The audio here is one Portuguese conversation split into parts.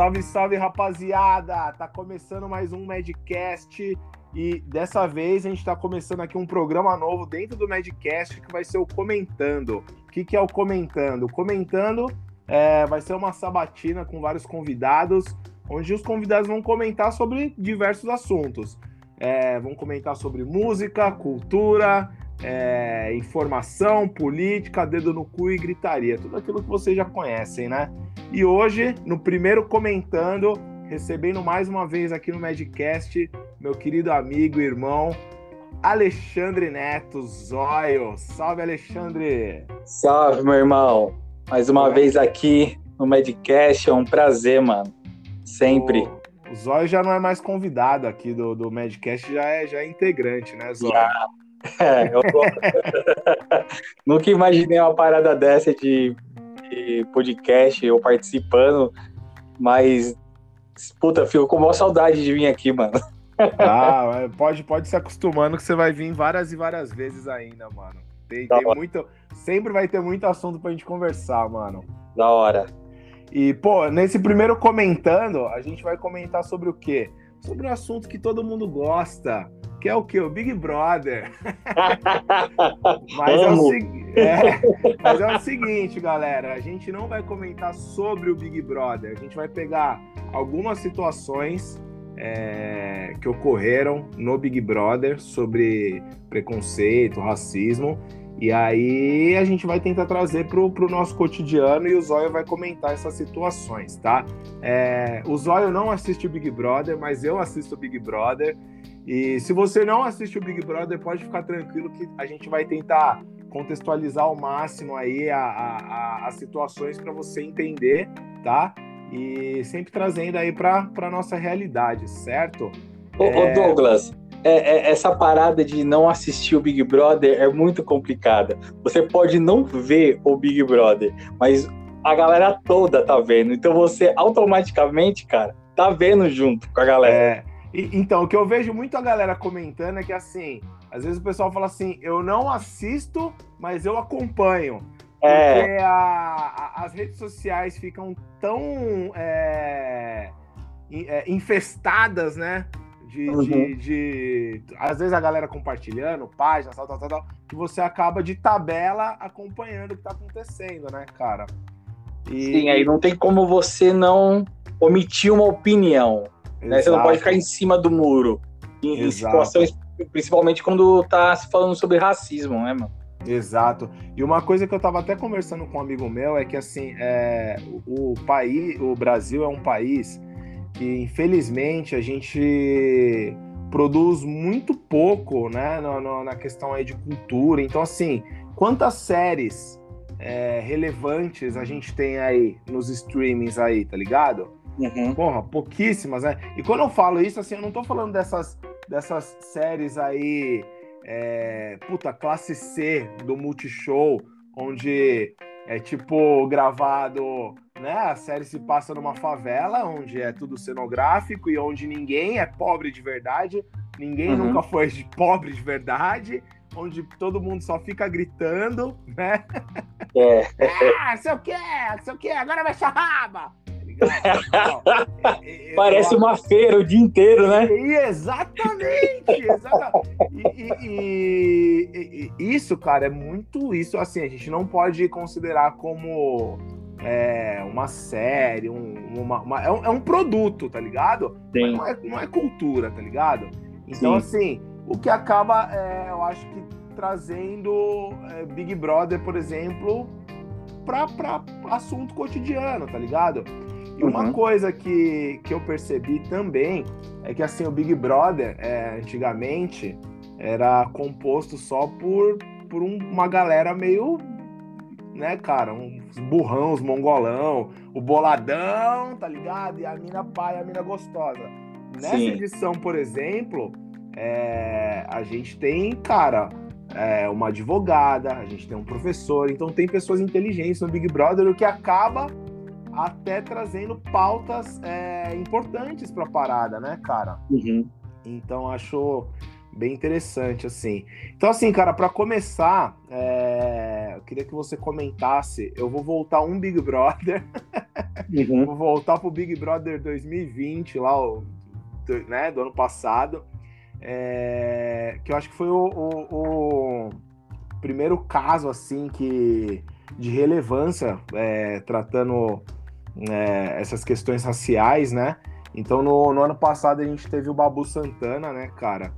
Salve, salve, rapaziada! Tá começando mais um Madcast e dessa vez a gente tá começando aqui um programa novo dentro do Madcast que vai ser o Comentando. O que, que é o Comentando? Comentando é, vai ser uma sabatina com vários convidados, onde os convidados vão comentar sobre diversos assuntos. É, vão comentar sobre música, cultura, é, informação, política, dedo no cu e gritaria. Tudo aquilo que vocês já conhecem, né? E hoje, no primeiro comentando, recebendo mais uma vez aqui no Medcast, meu querido amigo e irmão Alexandre Neto Zóio. Salve, Alexandre! Salve, meu irmão! Mais uma é. vez aqui no Medcast, é um prazer, mano. Sempre. O, o Zóio já não é mais convidado aqui do, do Medcast, já é, já é integrante, né, Zóio? Já. É, eu nunca imaginei uma parada dessa de, de podcast, eu participando, mas puta, fico com maior saudade de vir aqui, mano. Ah, pode, pode se acostumando que você vai vir várias e várias vezes ainda, mano. Tem, tem muito, sempre vai ter muito assunto pra gente conversar, mano. Da hora. E, pô, nesse primeiro comentando, a gente vai comentar sobre o quê? Sobre um assunto que todo mundo gosta, que é o que? O Big Brother. mas, é o, é, mas, é o, seguinte, galera, a gente não vai comentar sobre o Big Brother, a gente vai pegar algumas situações é, que ocorreram no Big Brother sobre preconceito, racismo, e aí a gente vai tentar trazer para o nosso cotidiano e o Zóio vai comentar essas situações, tá? É, o Zóio não assiste o Big Brother, mas eu assisto o Big Brother. E se você não assiste o Big Brother, pode ficar tranquilo que a gente vai tentar contextualizar ao máximo aí as a, situações para você entender, tá? E sempre trazendo aí para a nossa realidade, certo? Ô, é... Douglas, é, é, essa parada de não assistir o Big Brother é muito complicada. Você pode não ver o Big Brother, mas a galera toda tá vendo. Então você automaticamente, cara, tá vendo junto com a galera. É, e, então, o que eu vejo muito a galera comentando é que assim, às vezes o pessoal fala assim, eu não assisto, mas eu acompanho. É. Porque a, a, as redes sociais ficam tão é, é, infestadas, né? De, uhum. de, de, Às vezes a galera compartilhando, páginas, tal, tal, tal, tal, que você acaba de tabela acompanhando o que tá acontecendo, né, cara? E... Sim, aí não tem como você não omitir uma opinião. Né? Você não pode ficar em cima do muro. Em, em situações, principalmente quando tá se falando sobre racismo, né, mano? Exato. E uma coisa que eu estava até conversando com um amigo meu é que assim, é, o, o país, o Brasil é um país que infelizmente a gente produz muito pouco, né, no, no, na questão aí de cultura. Então assim, quantas séries é, relevantes a gente tem aí nos streamings aí, tá ligado? Uhum. Porra, pouquíssimas, né? E quando eu falo isso, assim, eu não tô falando dessas, dessas séries aí, é, puta, classe C do Multishow, onde é tipo gravado, né? A série se passa numa favela, onde é tudo cenográfico e onde ninguém é pobre de verdade, ninguém uhum. nunca foi de pobre de verdade, onde todo mundo só fica gritando, né? É. ah, sei o que, sei o que, agora vai raba! É, é, Parece uma feira o dia inteiro, né? Exatamente! exatamente. E, isso, cara, é muito isso. Assim, a gente não pode considerar como é, uma série, um, uma, uma é, um, é, um, produto, tá ligado? Sim. Não é, não é cultura, tá ligado? Então, Sim. assim, o que acaba, é, eu acho que trazendo é, Big Brother, por exemplo, para assunto cotidiano, tá ligado? E uma uhum. coisa que, que eu percebi também é que assim o Big Brother é, antigamente era composto só por, por um, uma galera meio né, cara, uns burrão, uns mongolão, o boladão, tá ligado? E a mina pai, a mina gostosa. Nessa Sim. edição, por exemplo, é, a gente tem, cara, é, uma advogada, a gente tem um professor, então tem pessoas inteligentes no Big Brother, o que acaba até trazendo pautas é, importantes para a parada, né, cara? Uhum. Então acho bem interessante assim. Então assim, cara, para começar, é... eu queria que você comentasse. Eu vou voltar um Big Brother. Uhum. Vou voltar pro Big Brother 2020, lá, né, do ano passado. É, que eu acho que foi o, o, o primeiro caso, assim, que de relevância, é, tratando é, essas questões raciais, né? Então, no, no, ano passado, a gente teve o Babu Santana, né, cara?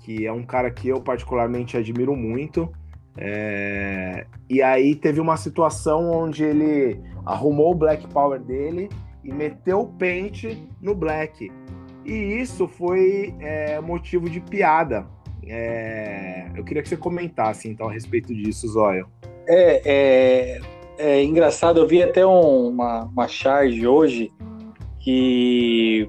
Que é um cara que eu particularmente admiro muito. É... E aí teve uma situação onde ele arrumou o Black Power dele e meteu o pente no Black. E isso foi é, motivo de piada. É... Eu queria que você comentasse então a respeito disso, Zóio. É, é, é engraçado, eu vi até um, uma, uma charge hoje que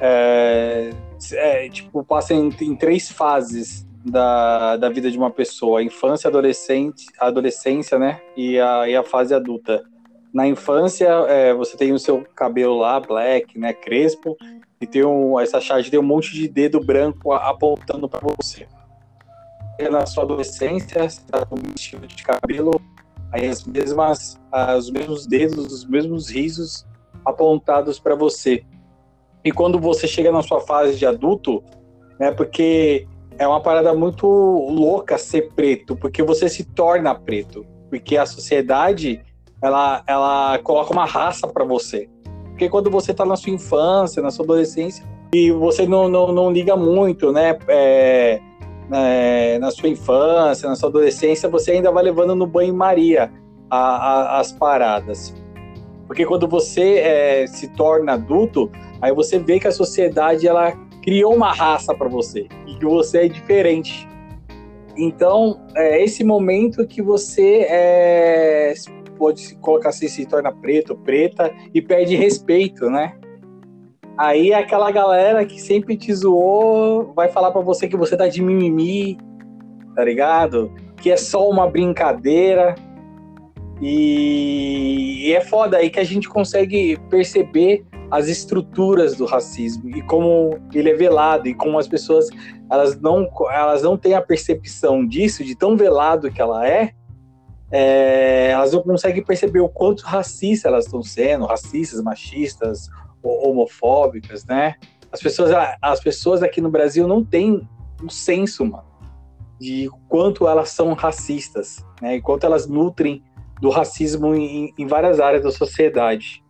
é, é, tipo, passa em, em, três fases da, da vida de uma pessoa: a infância, adolescente, adolescência, né? E a, e a fase adulta. Na infância, é, você tem o seu cabelo lá, black, né? Crespo, e tem um, essa charge tem um monte de dedo branco apontando para você. E na sua adolescência, você tá com um estilo de cabelo, aí as mesmas, os mesmos dedos, os mesmos risos apontados para você. E quando você chega na sua fase de adulto, né, porque é uma parada muito louca ser preto, porque você se torna preto, porque a sociedade ela, ela coloca uma raça para você. Porque quando você está na sua infância, na sua adolescência, e você não, não, não liga muito, né? É, é, na sua infância, na sua adolescência, você ainda vai levando no banho-maria as paradas. Porque quando você é, se torna adulto, aí você vê que a sociedade ela criou uma raça para você e que você é diferente. Então, é esse momento que você é, pode se colocar assim, se torna preto, preta e perde respeito, né? Aí aquela galera que sempre te zoou vai falar para você que você tá de mimimi, tá ligado? Que é só uma brincadeira. E, e é foda aí que a gente consegue perceber as estruturas do racismo e como ele é velado e como as pessoas elas não elas não têm a percepção disso de tão velado que ela é, é elas não conseguem perceber o quanto racistas elas estão sendo racistas machistas homofóbicas né as pessoas as pessoas aqui no Brasil não têm um senso mano de quanto elas são racistas né e quanto elas nutrem do racismo em, em várias áreas da sociedade.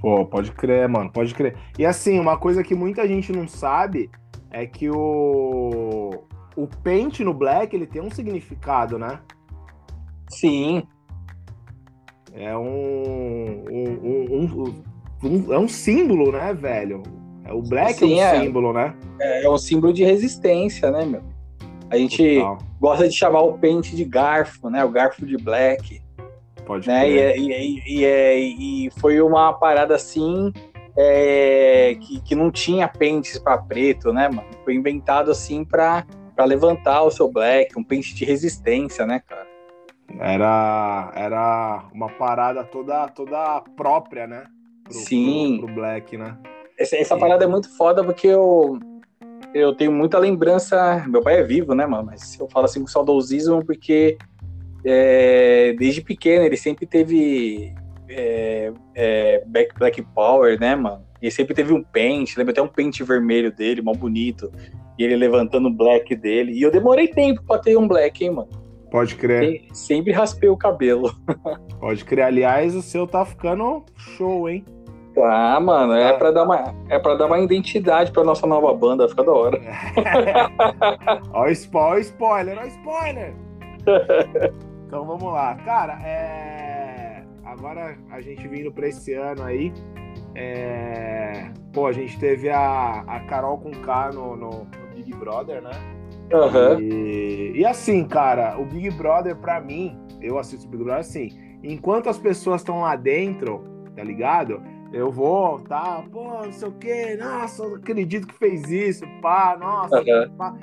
Pô, pode crer, mano, pode crer. E assim, uma coisa que muita gente não sabe é que o, o pente no black ele tem um significado, né? Sim. É um, um, um, um, é um símbolo, né, velho? É, o black Sim, é um é, símbolo, né? É, é um símbolo de resistência, né, meu? A gente Total. gosta de chamar o pente de garfo, né? O garfo de black. Pode né? E, é, e, e, é, e, foi uma parada assim é, que, que não tinha pentes para preto, né, mano? Foi inventado assim para levantar o seu black, um pente de resistência, né, cara? Era, era uma parada toda, toda própria, né? Pro, Sim. Pro, pro black, né? Essa, essa parada é muito foda porque eu, eu tenho muita lembrança. Meu pai é vivo, né, mano? Mas eu falo assim com saudosismo porque é, desde pequeno ele sempre teve é, é, Black, Black Power, né, mano? E sempre teve um pente, lembra até um pente vermelho dele, mal bonito. E ele levantando o black dele. E eu demorei tempo pra ter um black, hein, mano? Pode crer. sempre raspei o cabelo. Pode crer. Aliás, o seu tá ficando show, hein? Ah, mano, é, é para dar uma é para dar uma identidade para nossa nova banda, fica da hora. ó, o spoiler, ó, spoiler. então vamos lá, cara. É... Agora a gente vindo para esse ano aí, é... pô, a gente teve a, a Carol com K no, no, no Big Brother, né? Uhum. E, e assim, cara, o Big Brother para mim, eu assisto o Big Brother assim, enquanto as pessoas estão lá dentro, tá ligado? eu vou, tá, pô, não sei o quê, nossa, não acredito que fez isso, pá, nossa, uhum. pá.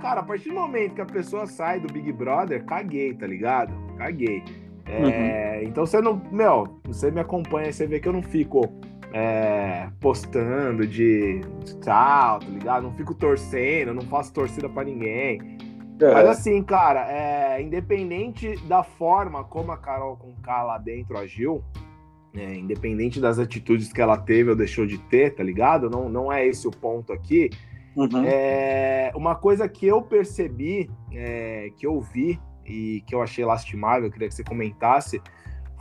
Cara, a partir do momento que a pessoa sai do Big Brother, caguei, tá ligado? Caguei. É, uhum. Então você não, meu, você me acompanha, você vê que eu não fico é, postando de, de tal, tá ligado? Não fico torcendo, não faço torcida para ninguém. Uhum. Mas assim, cara, é, independente da forma como a Carol com K lá dentro agiu, é, independente das atitudes que ela teve ou deixou de ter, tá ligado? Não, não é esse o ponto aqui. Uhum. É, uma coisa que eu percebi, é, que eu vi e que eu achei lastimável, eu queria que você comentasse,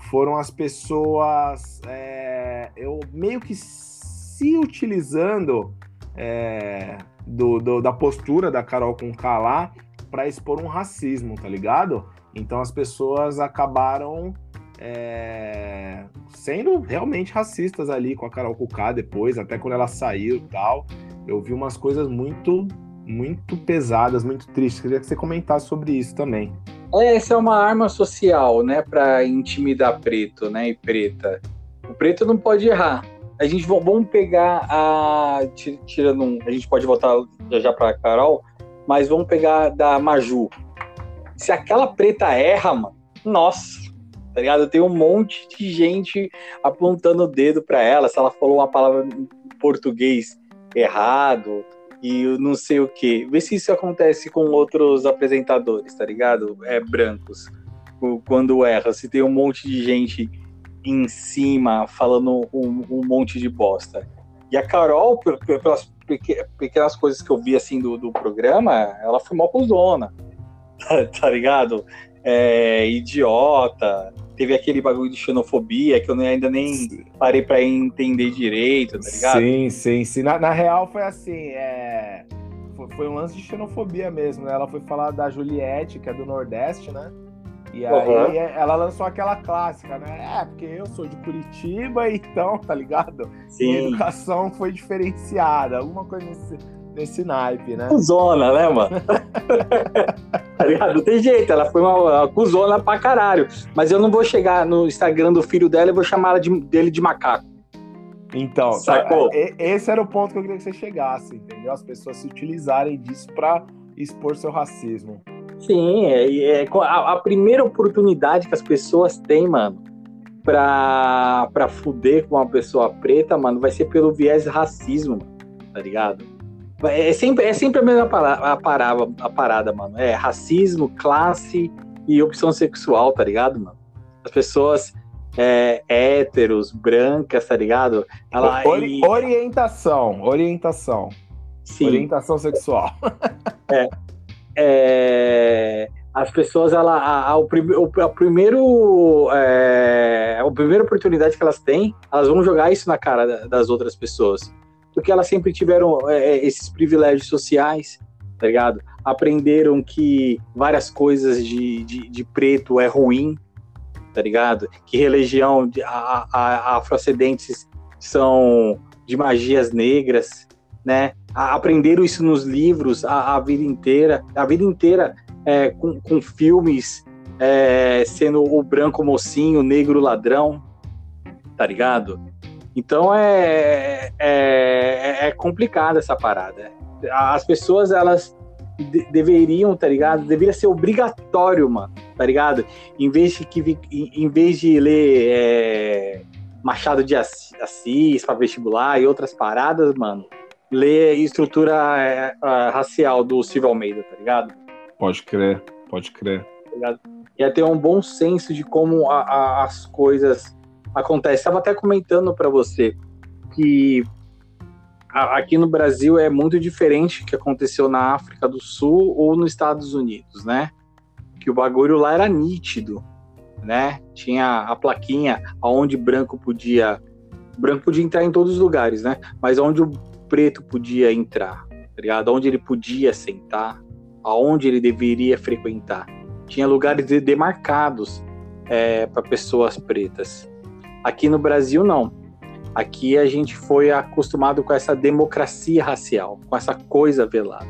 foram as pessoas é, eu meio que se utilizando é, do, do, da postura da Carol com lá para expor um racismo, tá ligado? Então as pessoas acabaram é, sendo realmente racistas ali com a Carol K depois, até quando ela saiu e tal. Eu vi umas coisas muito, muito pesadas, muito tristes. Queria que você comentasse sobre isso também. Essa é uma arma social, né, para intimidar preto, né, e preta. O preto não pode errar. A gente vamos pegar a tirando um, a gente pode voltar já já para Carol, mas vamos pegar da Maju. Se aquela preta erra, mano, nossa, tá ligado? Tem um monte de gente apontando o dedo para ela, se ela falou uma palavra em português errado, e não sei o que. Vê se isso acontece com outros apresentadores, tá ligado? É brancos. Quando erra, se tem um monte de gente em cima falando um, um monte de bosta. E a Carol, pelas pequenas coisas que eu vi assim do, do programa, ela foi mó cuzona, tá ligado? É, idiota, teve aquele bagulho de xenofobia que eu ainda nem parei para entender direito, tá ligado? Sim, sim, sim. Na, na real foi assim, é... foi, foi, um lance de xenofobia mesmo, né? Ela foi falar da Juliette, que é do Nordeste, né? E aí uhum. ela lançou aquela clássica, né? É, porque eu sou de Curitiba, então, tá ligado? Sim. a educação foi diferenciada, alguma coisa nesse, nesse naipe, né? Cusona, né, mano? tá ligado? Não tem jeito, ela foi uma, uma cuzona pra caralho. Mas eu não vou chegar no Instagram do filho dela e vou chamar ela de, dele de macaco. Então, tá, Sacou? esse era o ponto que eu queria que você chegasse, entendeu? As pessoas se utilizarem disso pra expor seu racismo. Sim, é, é a, a, primeira oportunidade que as pessoas têm, mano, pra, pra fuder com uma pessoa preta, mano, vai ser pelo viés racismo, tá ligado? É sempre, é sempre a mesma parada, a, parada, a parada, mano. É racismo, classe e opção sexual, tá ligado, mano? As pessoas é, héteros, brancas, tá ligado? Ela, Ori, e... Orientação, orientação. Sim. Orientação sexual. é, é, as pessoas, ela, a, a, o, a primeiro, é, a primeira oportunidade que elas têm, elas vão jogar isso na cara das outras pessoas. Porque elas sempre tiveram é, é, esses privilégios sociais, tá ligado? Aprenderam que várias coisas de, de, de preto é ruim, tá ligado? Que religião, a, a, afrodescendentes são de magias negras, né? aprenderam isso nos livros a, a vida inteira, a vida inteira é, com, com, filmes é, sendo o branco mocinho, o negro ladrão, tá ligado? Então é, é, é complicado essa parada. As pessoas, elas de, deveriam, tá ligado? Deveria ser obrigatório, mano, tá ligado? Em vez de, que, em vez de ler é, Machado de Assis para vestibular e outras paradas, mano, ler estrutura é, racial do Silvio Almeida, tá ligado? Pode crer, pode crer. Tá e é ter um bom senso de como a, a, as coisas acontecem. Estava até comentando para você que aqui no Brasil é muito diferente que aconteceu na África do Sul ou nos Estados Unidos, né? Que o bagulho lá era nítido, né? Tinha a plaquinha aonde branco podia branco podia entrar em todos os lugares, né? Mas onde o preto podia entrar, tá ligado? Onde ele podia sentar, aonde ele deveria frequentar. Tinha lugares demarcados é, para pessoas pretas. Aqui no Brasil, não. Aqui a gente foi acostumado com essa democracia racial, com essa coisa velada.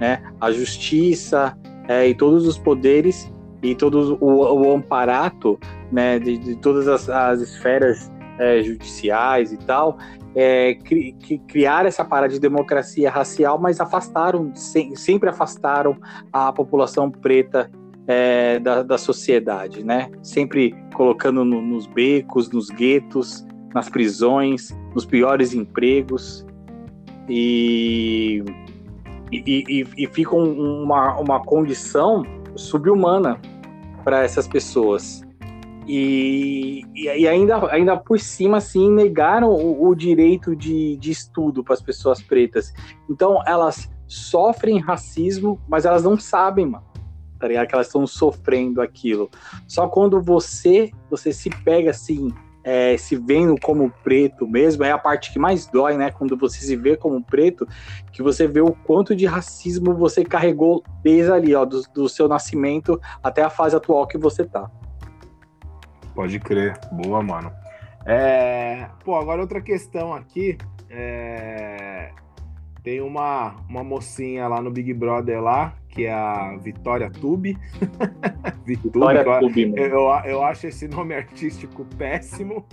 Né? A justiça é, e todos os poderes e todo o, o amparato né, de, de todas as, as esferas é, judiciais e tal, é, cri, criar essa parada de democracia racial, mas afastaram, se, sempre afastaram a população preta é, da, da, sociedade, né? Sempre colocando no, nos becos, nos guetos, nas prisões, nos piores empregos e, e, e, e fica uma, uma condição subhumana para essas pessoas E, e ainda, ainda por cima, assim, negaram o, o direito de, de estudo para as pessoas pretas. Então, elas sofrem racismo, mas elas não sabem, mano. Tá ligado? Que elas estão sofrendo aquilo. Só quando você, você se pega assim, é, se vendo como preto mesmo, é a parte que mais dói, né? Quando você se vê como preto, que você vê o quanto de racismo você carregou desde ali, ó, do, do seu nascimento até a fase atual que você tá. Pode crer. Boa, mano. É... Pô, agora outra questão aqui. É... Tem uma, uma mocinha lá no Big Brother lá, que é a Vitória Tube. Vitória Tube, eu, eu, eu, acho esse nome artístico péssimo.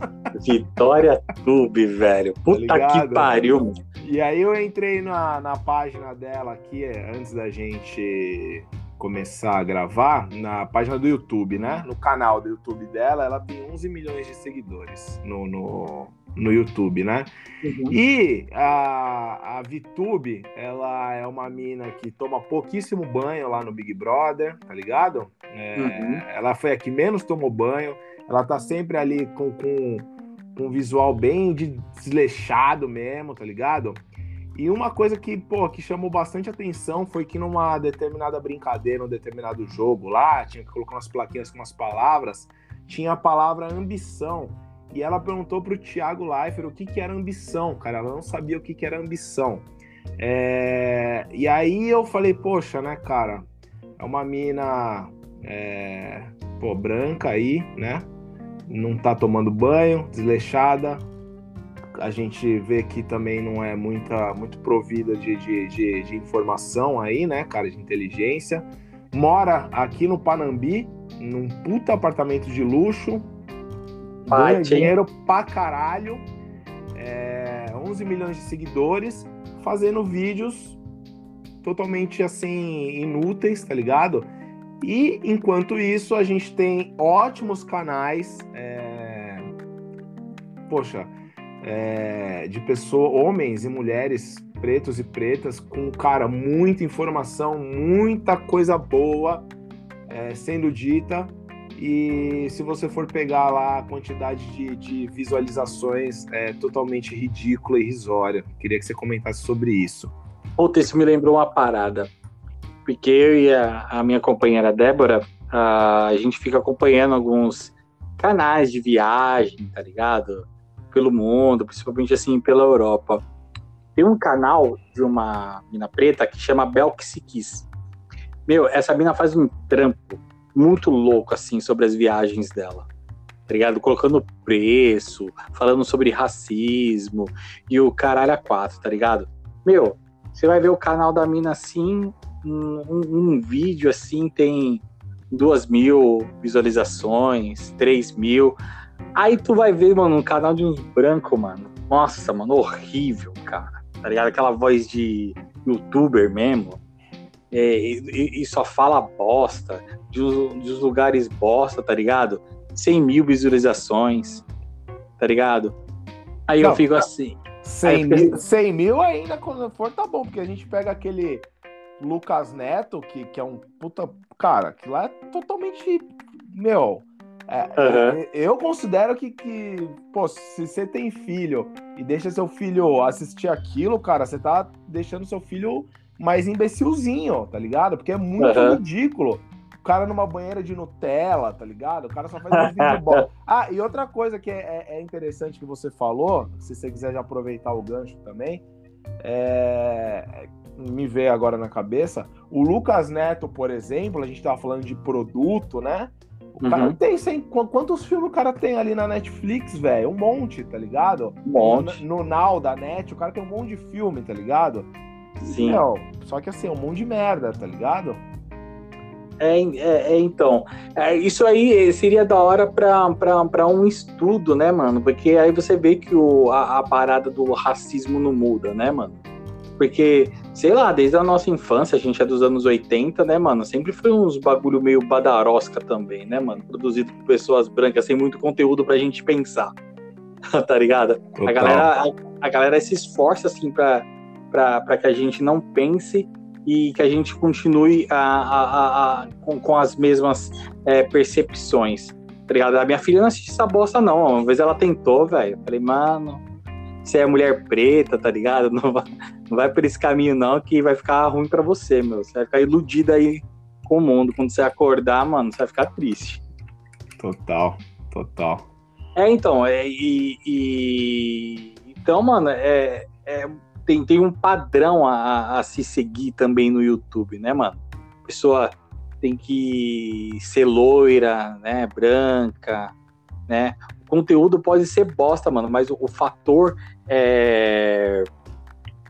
Vitória Tube, velho. Tá Puta tá que pariu. E aí eu entrei na, na página dela aqui, antes da gente começar a gravar na página do YouTube, né? No canal do YouTube dela, ela tem 11 milhões de seguidores no, no, no YouTube, né? Uhum. E a, a VTube, ela é uma mina que toma pouquíssimo banho lá no Big Brother, tá ligado? É, uhum. Ela foi a que menos tomou banho, ela tá sempre ali com, com, com um visual bem desleixado mesmo, tá ligado? E uma coisa que, pô, que chamou bastante atenção foi que numa determinada brincadeira, um determinado jogo lá, tinha que colocar umas plaquinhas com umas palavras, tinha a palavra ambição. E ela perguntou pro Thiago Leifert o que, que era ambição, cara. Ela não sabia o que, que era ambição. É... E aí eu falei, poxa, né, cara? É uma mina é... pô, branca aí, né? Não tá tomando banho, desleixada, a gente vê que também não é muita, muito provida de, de, de, de informação aí, né, cara, de inteligência. Mora aqui no Panambi, num puta apartamento de luxo. Ganha dinheiro pra caralho. É, 11 milhões de seguidores, fazendo vídeos totalmente assim inúteis, tá ligado? E enquanto isso, a gente tem ótimos canais. É... Poxa, é, de pessoas, homens e mulheres, pretos e pretas, com, cara, muita informação, muita coisa boa é, sendo dita. E se você for pegar lá a quantidade de, de visualizações, é totalmente ridícula e irrisória. Queria que você comentasse sobre isso. Puta, isso me lembrou uma parada. Porque eu e a, a minha companheira Débora, a, a gente fica acompanhando alguns canais de viagem, tá ligado? pelo mundo, principalmente assim pela Europa. Tem um canal de uma mina preta que chama Belksikis. Meu, essa mina faz um trampo muito louco assim sobre as viagens dela. Tá ligado? Colocando preço, falando sobre racismo e o caralho a quatro, tá ligado? Meu, você vai ver o canal da mina assim, um, um, um vídeo assim tem duas mil visualizações, três mil. Aí tu vai ver, mano, um canal de uns brancos, mano. Nossa, mano, horrível, cara. Tá ligado? Aquela voz de youtuber mesmo. É, e, e, só fala bosta, de, de lugares bosta, tá ligado? 100 mil visualizações, tá ligado? Aí Não, eu fico assim. 100 mil, fico... 100 mil ainda, quando for, tá bom, porque a gente pega aquele Lucas Neto, que, que é um puta. Cara, aquilo lá é totalmente. Meu é, uhum. Eu considero que, que, pô, se você tem filho e deixa seu filho assistir aquilo, cara, você tá deixando seu filho mais imbecilzinho, tá ligado? Porque é muito uhum. ridículo. O cara numa banheira de Nutella, tá ligado? O cara só faz um vídeo. Ah, e outra coisa que é, é, é, interessante que você falou, se você quiser já aproveitar o gancho também, é, me veio agora na cabeça, o Lucas Neto, por exemplo, a gente tava falando de produto, né? O cara uhum. tem sem, quantos filmes o cara tem ali na Netflix, velho? Um monte, tá ligado? Um monte. No, no Now da Net, o cara tem um monte de filme, tá ligado? Sim. só que assim, um monte de merda, tá ligado? É, é, é então. É, isso aí seria da hora para um estudo, né, mano? Porque aí você vê que o, a, a parada do racismo não muda, né, mano? Porque, sei lá, desde a nossa infância, a gente é dos anos 80, né, mano? Sempre foi uns bagulho meio badarosca também, né, mano? Produzido por pessoas brancas, sem muito conteúdo pra gente pensar. tá ligado? A galera, a, a, galera se esforça, assim, pra, pra, pra que a gente não pense e que a gente continue a, a, a com, com, as mesmas é, percepções. Tá ligado? A minha filha não assiste essa bosta, não. Uma vez ela tentou, velho. Falei, mano, você é mulher preta, tá ligado? Não vai, não vai por esse caminho, não, que vai ficar ruim para você, meu. Você vai ficar iludida aí com o mundo. Quando você acordar, mano, você vai ficar triste. Total, total. É, então, é, e, e então, mano, é, é, tem, tem um padrão a, a se seguir também no YouTube, né, mano? A pessoa tem que ser loira, né, branca, né? O conteúdo pode ser bosta, mano, mas o, o fator é,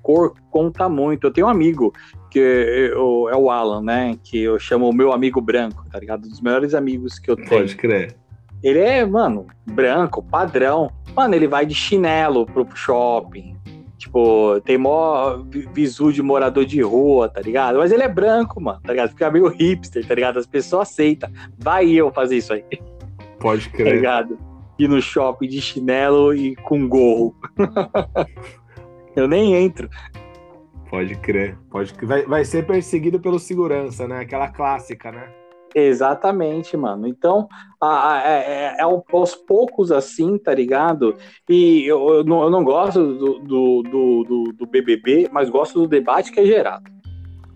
cor conta muito. Eu tenho um amigo que eu, é o Alan, né? Que eu chamo o meu amigo branco, tá ligado? Um dos melhores amigos que eu tenho. Pode crer. Ele é, mano, branco, padrão. Mano, ele vai de chinelo pro shopping. Tipo, tem mó visu de morador de rua, tá ligado? Mas ele é branco, mano, tá ligado? Fica meio hipster, tá ligado? As pessoas aceitam. Vai eu fazer isso aí. Pode crer. Tá ligado? Ir no shopping de chinelo e com gorro. eu nem entro. Pode crer. Pode vai, vai ser perseguido pelo segurança, né? Aquela clássica, né? Exatamente, mano. Então, a, a, é, é, aos poucos assim, tá ligado? E eu, eu, não, eu não, gosto do, do, do, do, BBB, mas gosto do debate que é gerado.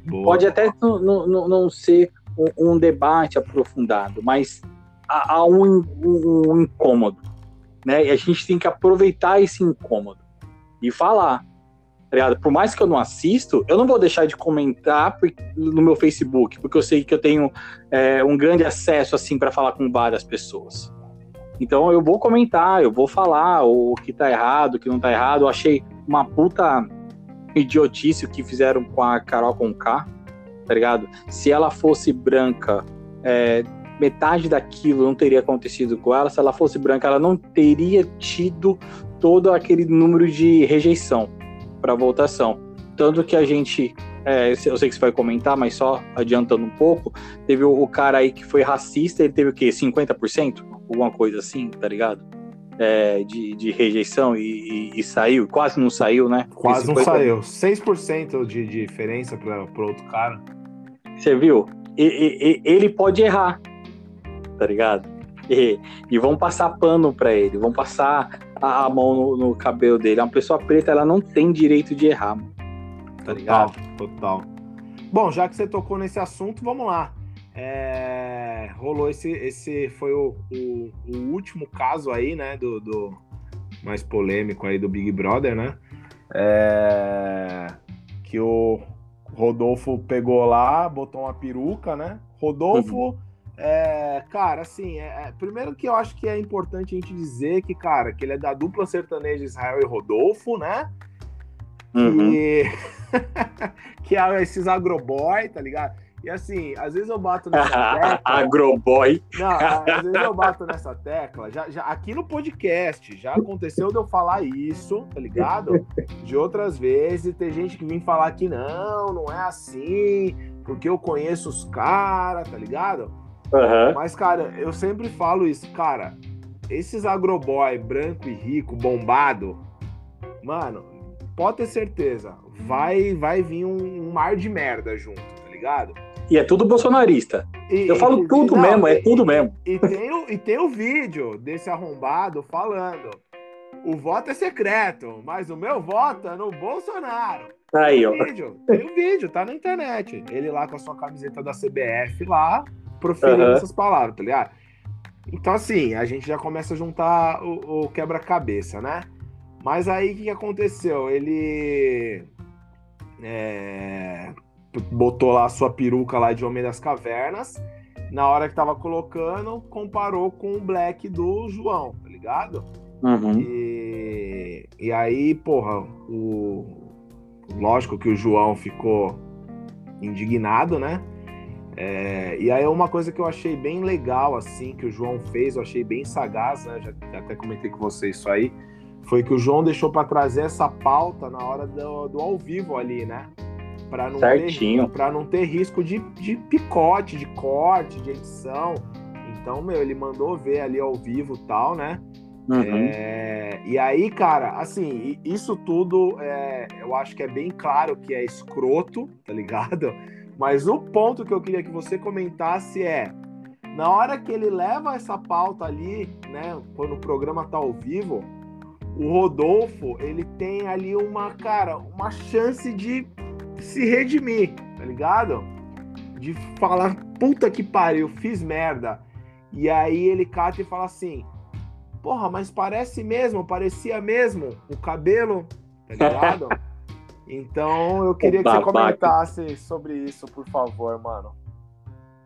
Boa. Pode até não, não, não ser um, um, debate aprofundado, mas há, há um, um, um incômodo, né? E a gente tem que aproveitar esse incômodo e falar tá ligado? Por mais que eu não assisto, eu não vou deixar de comentar no meu Facebook, porque eu sei que eu tenho é, um grande acesso, assim, para falar com várias pessoas. Então eu vou comentar, eu vou falar o que tá errado, o que não tá errado. Eu achei uma puta idiotice o que fizeram com a Carol Conká, tá ligado? Se ela fosse branca, é, metade daquilo não teria acontecido com ela. Se ela fosse branca, ela não teria tido todo aquele número de rejeição para votação. Tanto que a gente, é, eu sei que você vai comentar, mas só adiantando um pouco, teve o, o cara aí que foi racista, ele teve o quê? 50%? Alguma coisa assim, tá ligado? É, de, de, rejeição e, e, e, saiu, quase não saiu, né? Quase não saiu. 6% de, de diferença para outro cara. Você viu? E, ele pode errar, tá ligado? E, e vão passar pano para ele, vão passar a, mão no, no, cabelo dele. Uma pessoa preta, ela não tem direito de errar. Tá ligado? Total. Bom, já que você tocou nesse assunto, vamos lá. É, rolou esse, esse foi o, o, o, último caso aí, né, do, do, mais polêmico aí do Big Brother, né? É, que o Rodolfo pegou lá, botou uma peruca, né? Rodolfo uhum. É, cara, assim, é, é, primeiro que eu acho que é importante a gente dizer que, cara, que ele é da dupla sertaneja Israel e Rodolfo, né? Uhum. Que, que é esses agroboy, tá ligado? E assim, às vezes eu bato nessa tecla. Agroboy. Não, às vezes eu bato nessa tecla. Já, já, aqui no podcast já aconteceu de eu falar isso, tá ligado? De outras vezes, tem gente que vem falar que não, não é assim, porque eu conheço os caras, tá ligado? Uhum. Mas, cara, eu sempre falo isso, cara. Esses agroboy branco e rico, bombado, mano, pode ter certeza, vai, vai vir um, um mar de merda junto, tá ligado? E é tudo bolsonarista. E, eu falo e, tudo não, mesmo, é tudo mesmo. E tem, o, e tem o vídeo desse arrombado falando: o voto é secreto, mas o meu voto é no Bolsonaro. Aí, tem ó. Vídeo, tem o vídeo, tá na internet. Ele lá com a sua camiseta da CBF lá, proferindo uhum. essas palavras, tá ligado? Então, assim, a gente já começa a juntar o, o quebra-cabeça, né? Mas aí o que, aconteceu? Ele é, botou lá a sua peruca lá de Homem das Cavernas. Na hora que tava colocando, comparou com o Black do João, tá ligado? Uhum. E, e aí, porra, o, lógico que o João ficou indignado, né? É, e aí uma coisa que eu achei bem legal, assim, que o João fez, eu achei bem sagaz, né? Já, já até comentei com você isso aí, foi que o João deixou para trazer essa pauta na hora do, do ao vivo ali, né? Para não, Certinho. Ter, não ter risco de, de picote, de corte, de edição. Então, meu, ele mandou ver ali ao vivo tal, né? Uhum. É, e aí, cara, assim, isso tudo é, eu acho que é bem claro que é escroto, tá ligado? Mas o ponto que eu queria que você comentasse é: Na hora que ele leva essa pauta ali, né, quando o programa tá ao vivo, o Rodolfo, ele tem ali uma, cara, uma chance de se redimir, tá ligado? De falar, puta que pariu, fiz merda. E aí ele cata e fala assim: Porra, mas parece mesmo, parecia mesmo o cabelo, tá ligado? então eu queria que você comentasse sobre isso, por favor, mano.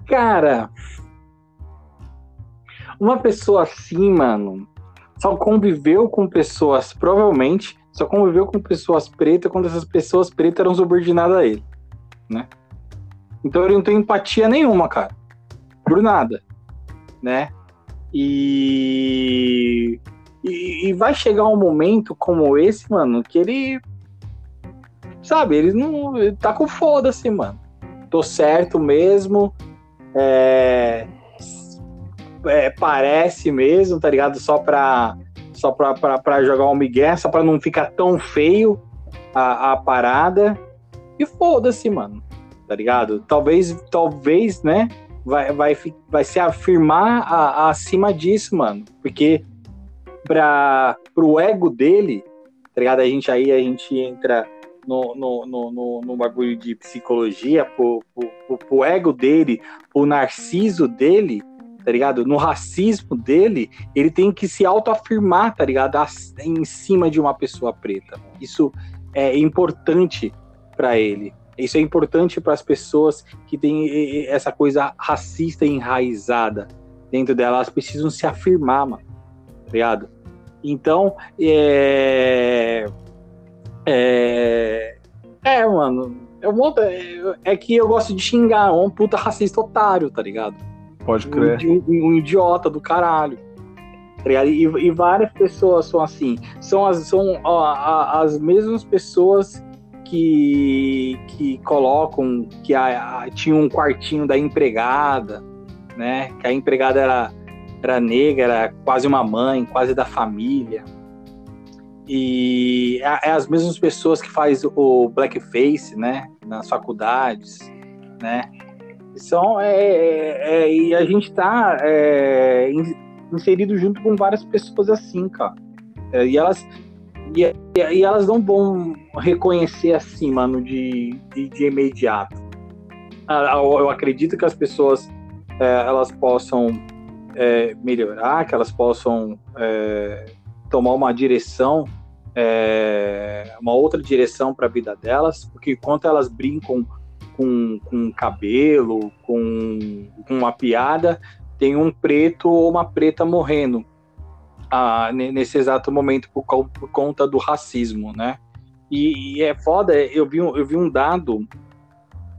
Cara, uma pessoa assim, mano, só conviveu com pessoas, provavelmente, só conviveu com pessoas pretas quando essas pessoas pretas eram subordinadas a ele, né? Então ele não tem empatia nenhuma, cara. Por nada, né? E, e, e vai chegar um momento como esse, mano, que ele. Sabe, ele não. Ele tá com foda-se, mano. Tô certo mesmo. É, é, parece mesmo, tá ligado? Só pra, só pra, pra, pra jogar um migué, só pra não ficar tão feio a, a parada. E foda-se, mano. Tá ligado? Talvez, talvez, né? Vai, vai, vai se afirmar a, a acima disso, mano. Porque para pro ego dele, tá ligado? A gente aí, a gente entra no, no, no, no, no bagulho de psicologia, pro, pro, pro ego dele, pro narciso dele, tá ligado? No racismo dele, ele tem que se autoafirmar, tá ligado? Em cima de uma pessoa preta. Isso é importante para ele. Isso é importante para as pessoas que têm essa coisa racista enraizada dentro delas. Elas precisam se afirmar, mano. Tá ligado? Então, é. É, é mano. Eu, é que eu gosto de xingar. Um puta racista otário, tá ligado? Pode crer. Um, um, um idiota do caralho. Tá e, e, várias pessoas são assim. São as, são, ó, as mesmas pessoas que, que colocam que a, a, tinha um quartinho da empregada, né? Que a empregada era, era negra, era quase uma mãe, quase da família. E é, é as mesmas pessoas que faz o blackface, né? Nas faculdades, né? São, é, é, é e a gente está é, inserido junto com várias pessoas assim, cara. É, e elas e, e, elas não vão reconhecer assim, mano, de, de, de imediato. Eu acredito que as pessoas é, elas possam é, melhorar, que elas possam é, tomar uma direção, é, uma outra direção para a vida delas, porque enquanto elas brincam com, com cabelo, com, com uma piada, tem um preto ou uma preta morrendo a, nesse exato momento por, por, conta do racismo, né? E, e, é foda, eu vi, eu vi um dado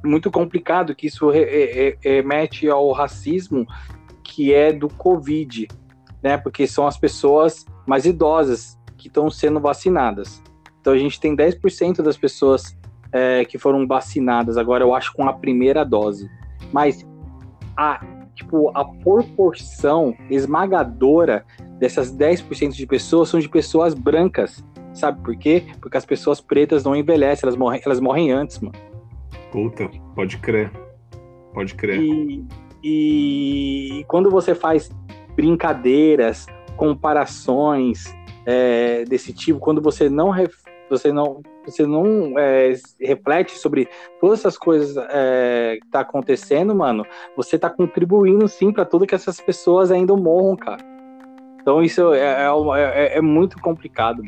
muito complicado que isso remete ao racismo que é do Covid, né? Porque são as pessoas mais idosas que estão sendo vacinadas. Então a gente tem 10% das pessoas é, que foram vacinadas agora, eu acho, com a primeira dose. Mas a, tipo, a proporção esmagadora dessas 10% de pessoas são de pessoas brancas. Sabe por quê? Porque as pessoas pretas não envelhecem, elas morrem, elas morrem antes, mano. Puta, pode crer. Pode crer. E, e quando você faz brincadeiras, comparações é, desse tipo, quando você não você não você não é, reflete sobre todas essas coisas é, que tá acontecendo, mano, você tá contribuindo sim para tudo que essas pessoas ainda morram, cara. Então isso é, é, é, é muito complicado.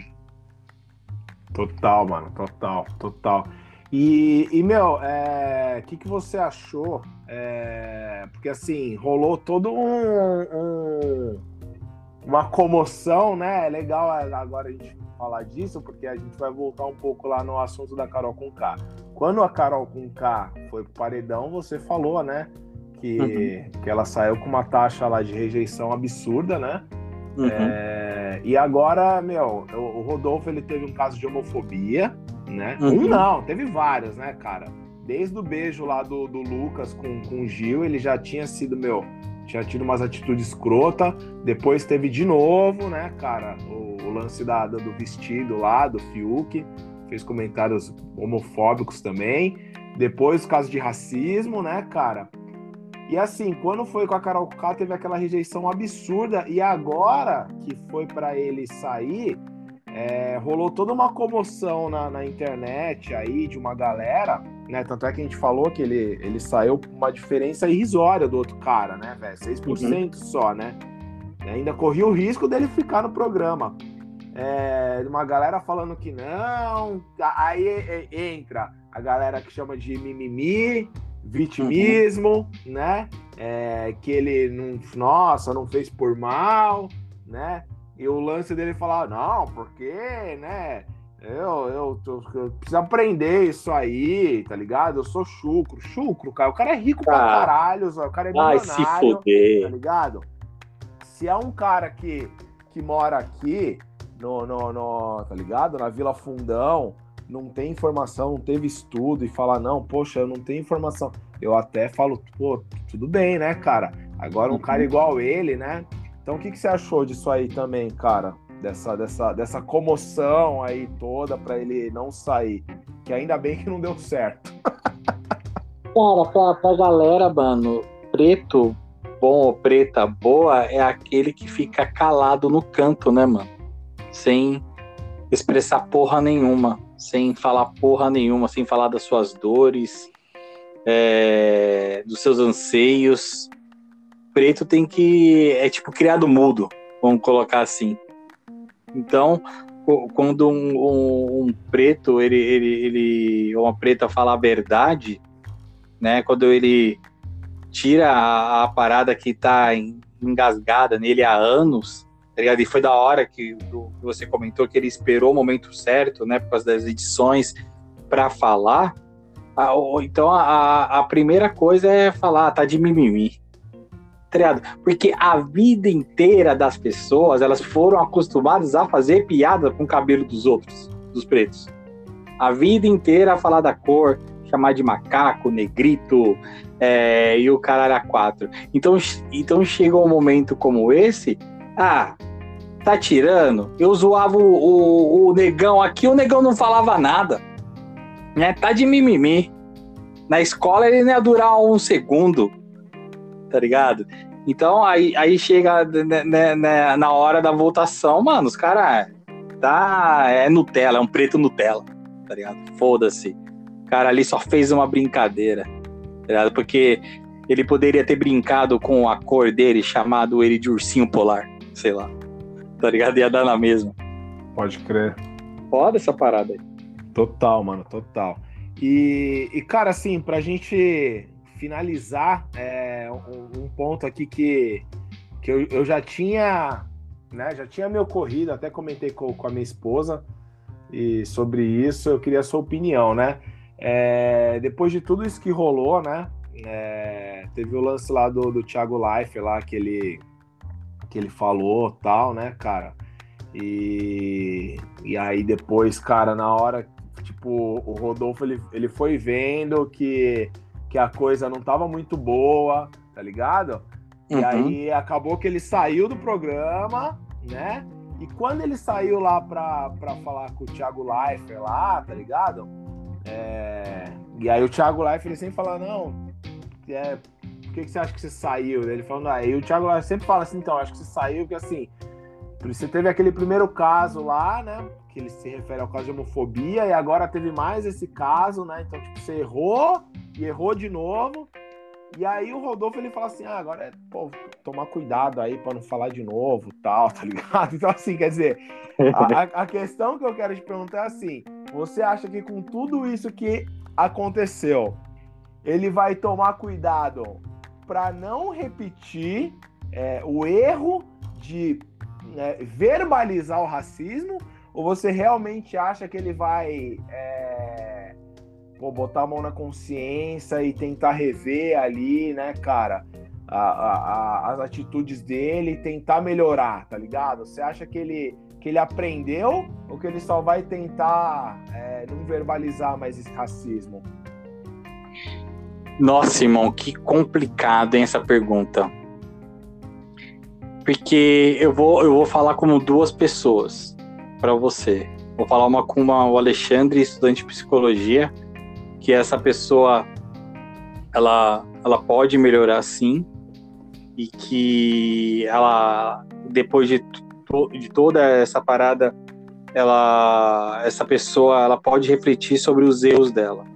Total, mano, total, total. E, e meu, o é, que, que você achou? É, porque assim, rolou todo um, um, uma comoção, né? É legal agora a gente falar disso, porque a gente vai voltar um pouco lá no assunto da Carol com K. Quando a Carol com K foi pro paredão, você falou, né? Que, uhum. que ela saiu com uma taxa lá de rejeição absurda, né? Uhum. É, e agora, meu, o Rodolfo ele teve um caso de homofobia, né? Uhum. Um não, teve vários, né, cara? Desde o beijo lá do, do Lucas com, com o Gil, ele já tinha sido, meu, tinha tido umas atitudes escrota. Depois teve de novo, né, cara, o, o lance da, do vestido lá, do Fiuk, fez comentários homofóbicos também. Depois, o caso de racismo, né, cara? E assim, quando foi com a Carol K, teve aquela rejeição absurda. E agora que foi para ele sair, é, rolou toda uma comoção na, na, internet aí de uma galera, né? Tanto é que a gente falou que ele, ele saiu com uma diferença irrisória do outro cara, né, velho? 6% uhum. só, né? E ainda corria o risco dele ficar no programa. É, uma galera falando que não, aí entra a galera que chama de mimimi, vitimismo, uhum. né? É, que ele não, nossa, não fez por mal, né? E o lance dele falar, não, porque, né? Eu, eu, eu, eu preciso aprender isso aí, tá ligado? Eu sou chucro. Chucro, cara. O cara é rico pra ah. caralho, o cara é milionário. Vai se fuder. Tá ligado? Se é um cara que, que mora aqui, no, no, no, tá ligado? Na Vila Fundão, não tem informação, não teve estudo e fala, não, poxa, eu não tenho informação. Eu até falo, pô, tudo bem, né, cara? Agora um cara uhum. igual ele, né? Então, o que, que você achou disso aí também, cara? Dessa, dessa, dessa comoção aí toda para ele não sair. Que ainda bem que não deu certo. Cara, pra, pra galera, mano, preto bom ou preta boa é aquele que fica calado no canto, né, mano? Sem expressar porra nenhuma, sem falar porra nenhuma, sem falar das suas dores, é, dos seus anseios, preto tem que. É tipo criado mudo, vamos colocar assim. Então, quando um, um, um preto, ele, ele, ele, uma preta fala a verdade, né? Quando ele tira a, a parada que tá engasgada nele há anos, tá ligado? E foi da hora que, que você comentou que ele esperou o momento certo, né? Por causa das edições, para falar. então a, a primeira coisa é falar, tá de mimimi Triado. Porque a vida inteira das pessoas, elas foram acostumadas a fazer piada com o cabelo dos outros, dos pretos. A vida inteira a falar da cor, chamar de macaco, negrito é, e o caralho a quatro. Então, então chegou um momento como esse, ah, tá tirando? Eu zoava o, o, o negão aqui, o negão não falava nada. Né? Tá de mimimi. Na escola ele não ia durar um segundo tá ligado? Então aí, aí chega né, né, né, na hora da votação, mano, os caras tá é Nutella, é um preto Nutella, tá ligado? Foda-se. O cara ali só fez uma brincadeira, tá ligado? Porque ele poderia ter brincado com a cor dele, chamado ele de ursinho polar, sei lá. Tá ligado? Ia dar na mesma. Pode crer. Foda essa parada aí. Total, mano, total. E, e cara, assim, pra gente finalizar, é, um, um, ponto aqui que, que eu, eu, já tinha, né, já tinha me ocorrido, até comentei com, com a minha esposa e sobre isso, eu queria a sua opinião, né? É, depois de tudo isso que rolou, né? É, teve o lance lá do, do Thiago Life lá que ele que ele falou tal, né, cara? E, e aí depois, cara, na hora, tipo, o Rodolfo ele, ele foi vendo que que a coisa não tava muito boa, tá ligado? E uhum. aí acabou que ele saiu do programa, né? E quando ele saiu lá pra, pra falar com o Thiago Leifert lá, tá ligado? É... E aí o Thiago Leifert ele sempre fala, não, é... por que, que você acha que você saiu? Ele falando, ah, e o Thiago sempre fala assim, então, acho que você saiu porque assim, você teve aquele primeiro caso lá, né? Que ele se refere ao caso de homofobia, e agora teve mais esse caso, né? Então, tipo, você errou e errou de novo. E aí o Rodolfo ele fala assim: ah, agora é pô, tomar cuidado aí para não falar de novo, tal, tá ligado? Então, assim, quer dizer, a, a, questão que eu quero te perguntar é assim: você acha que com tudo isso que aconteceu, ele vai tomar cuidado para não repetir é, o erro de é, verbalizar o racismo? Ou você realmente acha que ele vai. É, pô, botar a mão na consciência e tentar rever ali, né, cara, a, a, a, as atitudes dele e tentar melhorar, tá ligado? Você acha que ele, que ele aprendeu ou que ele só vai tentar é, não verbalizar mais esse racismo? Nossa, irmão, que complicado hein, essa pergunta. Porque eu vou, eu vou falar como duas pessoas para você. Vou falar uma com uma, o Alexandre, estudante de psicologia, que essa pessoa ela, ela pode melhorar sim e que ela depois de, de toda essa parada ela essa pessoa ela pode refletir sobre os erros dela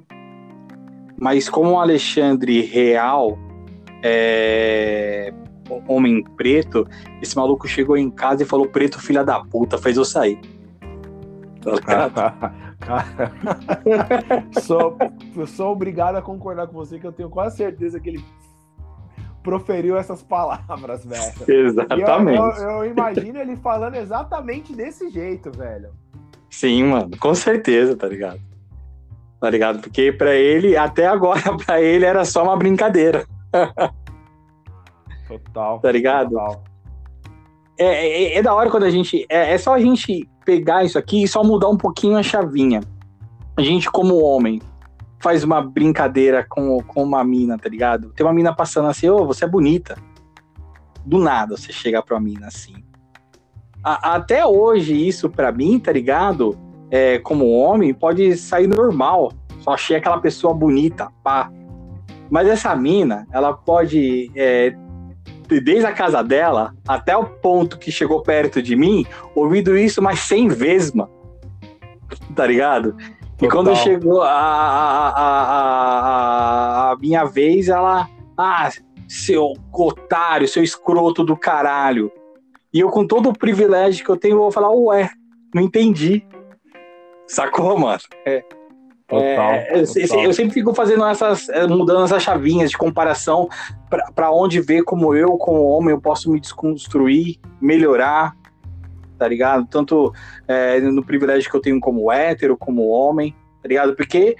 mas como o Alexandre real é, homem preto esse maluco chegou em casa e falou preto filha da puta fez eu sair tá Cara, sou, eu sou obrigado a concordar com você que eu tenho quase certeza que ele proferiu essas palavras, velho. Exatamente. Eu, eu, eu, imagino ele falando exatamente desse jeito, velho. Sim, mano, com certeza, tá ligado? Tá ligado? Porque para ele, até agora, para ele era só uma brincadeira. Total. Tá ligado? Total. É, é, é, da hora quando a gente. É, é só a gente pegar isso aqui e só mudar um pouquinho a chavinha. A gente, como homem, faz uma brincadeira com, com uma mina, tá ligado? Tem uma mina passando assim, ô, oh, você é bonita. Do nada você chega pra mina assim. A, até hoje, isso pra mim, tá ligado? É, como homem, pode sair normal. Só achei aquela pessoa bonita, pá. Mas essa mina, ela pode, é, desde a casa dela até o ponto que chegou perto de mim, ouvido isso mais 100 vezes, mano. Tá ligado? E quando chegou a, a, a, a, minha vez, ela. Ah, seu otário, seu escroto do caralho. E eu, com todo o privilégio que eu tenho, vou falar, ué, não entendi. Sacou, mano? É. Total, é, total. Eu sempre fico fazendo essas, é, mudando essas chavinhas de comparação para onde ver como eu, como homem, eu posso me desconstruir, melhorar, tá ligado? Tanto é, no privilégio que eu tenho como hétero, como homem, tá ligado? Porque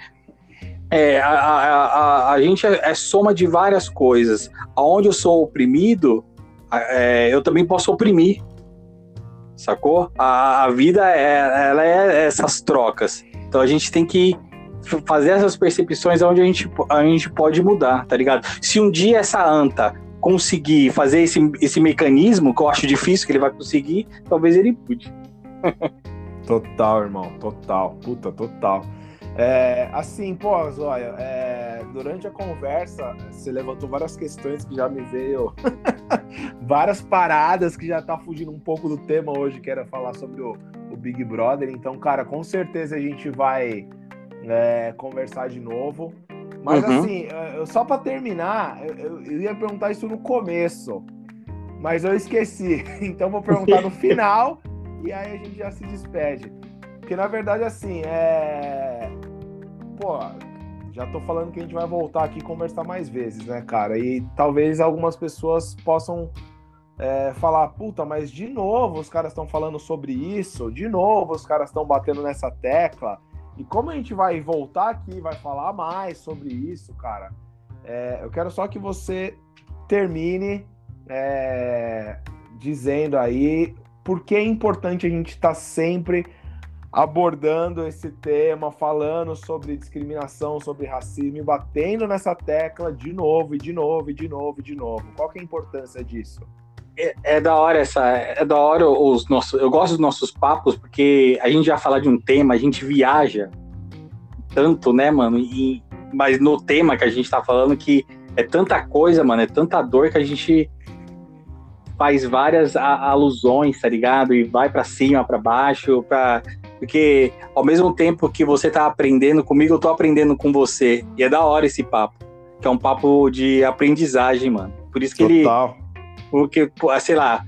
é, a, a, a, a, gente é, é, soma de várias coisas. Aonde eu sou oprimido, é, eu também posso oprimir, sacou? A, a vida é, ela é essas trocas. Então a gente tem que fazer essas percepções onde a gente, a gente pode mudar, tá ligado? Se um dia essa anta conseguir fazer esse, esse mecanismo, que eu acho difícil que ele vai conseguir, talvez ele mude. total, irmão, total. Puta, total. É, assim, pô, Zóia, é, durante a conversa, você levantou várias questões que já me veio, várias paradas que já tá fugindo um pouco do tema hoje, que era falar sobre o, o Big Brother. Então, cara, com certeza a gente vai é, conversar de novo. Mas uhum. assim, só para terminar, eu, eu, ia perguntar isso no começo, mas eu esqueci. Então vou perguntar no final e aí a gente já se despede. Porque na verdade, assim, é. Pô, já tô falando que a gente vai voltar aqui conversar mais vezes, né, cara? E talvez algumas pessoas possam é, falar, puta, mas de novo os caras estão falando sobre isso, de novo os caras estão batendo nessa tecla. E como a gente vai voltar aqui, vai falar mais sobre isso, cara, é, eu quero só que você termine é, dizendo aí por que é importante a gente estar tá sempre abordando esse tema, falando sobre discriminação, sobre racismo e batendo nessa tecla de novo, e de novo, e de novo, e de novo. Qual que é a importância disso? É, é, da hora essa, é da hora os nossos. Eu gosto dos nossos papos porque a gente já fala de um tema, a gente viaja tanto, né, mano? E, mas no tema que a gente tá falando que é tanta coisa, mano, é tanta dor que a gente faz várias alusões, tá ligado? E vai para cima, para baixo, para porque ao mesmo tempo que você tá aprendendo comigo, eu tô aprendendo com você. E é da hora esse papo, que é um papo de aprendizagem, mano. Por isso que Total. ele porque, sei lá,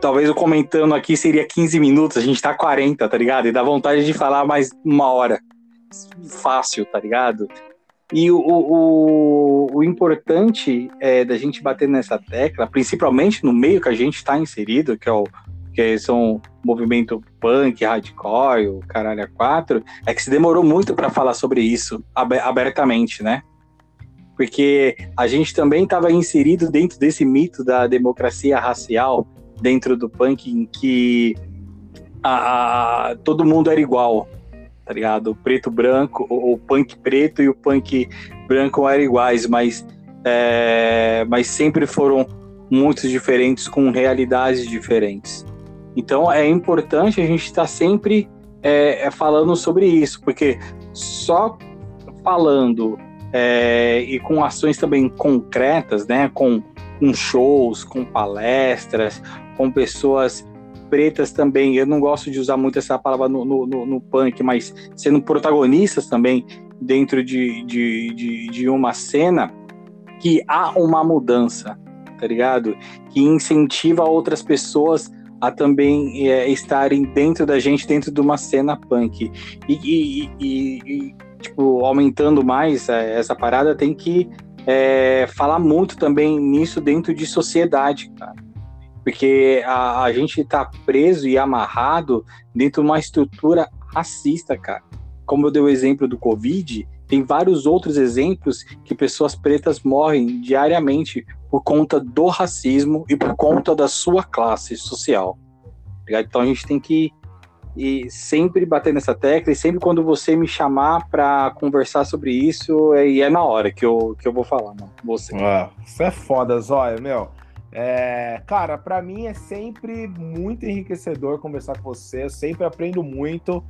talvez o comentando aqui seria 15 minutos, a gente tá 40, tá ligado? E dá vontade de falar mais uma hora. Fácil, tá ligado? E o, o, o importante é da gente bater nessa tecla, principalmente no meio que a gente está inserido, que é o que são movimento punk, hardcore, o caralho a quatro, é que se demorou muito para falar sobre isso abertamente, né? porque a gente também estava inserido dentro desse mito da democracia racial, dentro do punk, em que a, a, todo mundo era igual, tá ligado? O preto branco, o, o punk preto e o punk branco eram iguais, mas, é, mas sempre foram muito diferentes, com realidades diferentes. Então é importante a gente estar tá sempre é, é, falando sobre isso, porque só falando é, e com ações também concretas, né? Com, com shows, com palestras, com pessoas pretas também. Eu não gosto de usar muito essa palavra no, no, no punk, mas sendo protagonistas também dentro de, de, de, de uma cena que há uma mudança, tá ligado? Que incentiva outras pessoas a também é, estarem dentro da gente, dentro de uma cena punk. E, e, e, e tipo, aumentando mais é, essa parada, tem que é, falar muito também nisso dentro de sociedade, cara. Porque a, a gente tá preso e amarrado dentro de uma estrutura racista, cara. Como eu dei o exemplo do Covid, tem vários outros exemplos que pessoas pretas morrem diariamente por conta do racismo e por conta da sua classe social. Tá então a gente tem que e sempre bater nessa tecla e sempre quando você me chamar para conversar sobre isso, é, e é na hora que eu, que eu vou falar, mano. Você. Ah, isso é foda, Zóia, meu. É, cara, para mim é sempre muito enriquecedor conversar com você. Eu sempre aprendo muito.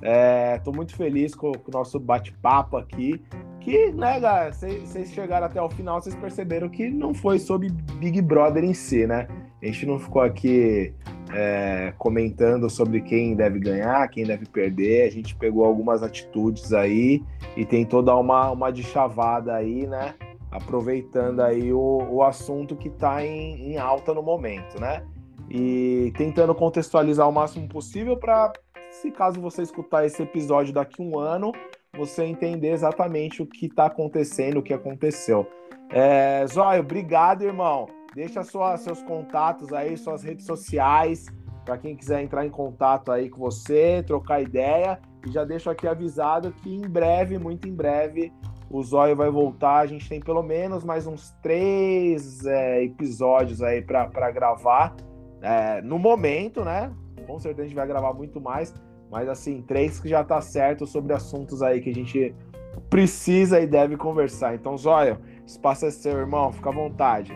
Estou é, muito feliz com, com o nosso bate-papo aqui. Que, né, galera, vocês chegaram até o final, vocês perceberam que não foi sobre Big Brother em si, né? A gente não ficou aqui é, comentando sobre quem deve ganhar, quem deve perder. A gente pegou algumas atitudes aí e tentou dar uma, uma de chavada aí, né? Aproveitando aí o, o assunto que está em, em alta no momento, né? E tentando contextualizar o máximo possível para se caso você escutar esse episódio daqui um ano, você entender exatamente o que está acontecendo, o que aconteceu. É, Zóio, obrigado, irmão. Deixa sua, seus contatos aí, suas redes sociais, para quem quiser entrar em contato aí com você, trocar ideia. E já deixo aqui avisado que em breve, muito em breve, o Zóio vai voltar. A gente tem pelo menos mais uns três é, episódios aí para gravar. É, no momento, né? Com certeza a gente vai gravar muito mais. Mas assim, três que já tá certo sobre assuntos aí que a gente precisa e deve conversar. Então, Zóio, espaço é seu, irmão. Fica à vontade.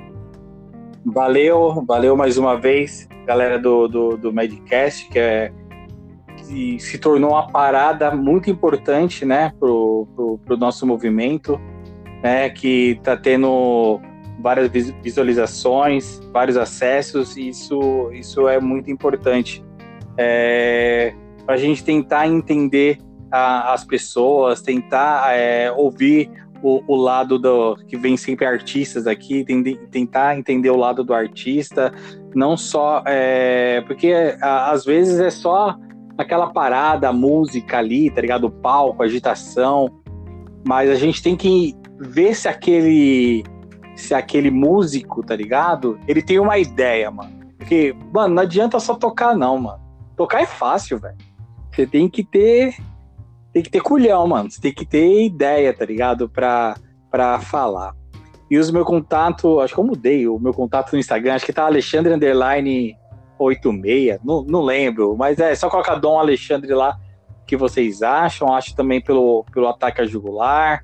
Valeu, valeu mais uma vez, galera do, do, do Medcast, que, é, que se tornou uma parada muito importante, né, pro, pro, pro nosso movimento, né, que tá tendo várias visualizações, vários acessos, e isso, isso é muito importante. É, para a gente tentar entender a, as pessoas, tentar é, ouvir o, o, lado do que vem sempre artistas aqui, tentar entender o lado do artista, não só é, porque a, às vezes é só aquela parada, a música ali, tá ligado? O palco, a agitação, mas a gente tem que ver se aquele se aquele músico, tá ligado? Ele tem uma ideia, mano. Porque, mano, não adianta só tocar não, mano. Tocar é fácil, velho. Você tem que ter. Tem que ter culhão, mano. Você tem que ter ideia, tá ligado? Pra, pra falar. E os meu contato, acho que eu mudei o meu contato no Instagram, acho que tá Alexandre Underline 86, não, não lembro, mas é só colocar Dom Alexandre lá que vocês acham. Acho também pelo, pelo ataque a jugular.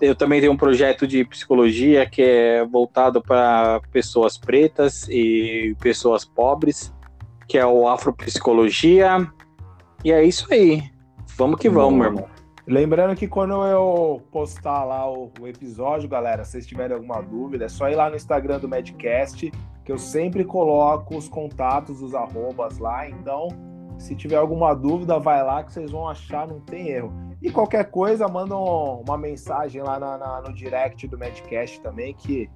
Eu também tenho um projeto de psicologia que é voltado para pessoas pretas e pessoas pobres, que é o Afropsicologia. E é isso aí. Vamos que vamos, meu irmão. Lembrando que quando eu postar lá o, o, episódio, galera, se vocês tiverem alguma dúvida, é só ir lá no Instagram do Medcast, que eu sempre coloco os contatos, os arrobas lá. Então, se tiver alguma dúvida, vai lá que vocês vão achar, não tem erro. E qualquer coisa, manda uma mensagem lá na, na, no direct do Medcast também, que,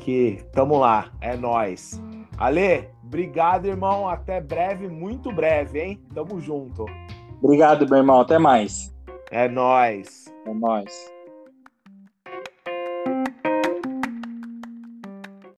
que tamo lá, é nós. Ale, Obrigado, irmão. Até breve, muito breve, hein? Tamo junto. Obrigado, meu irmão. Até mais. É nós. É nós.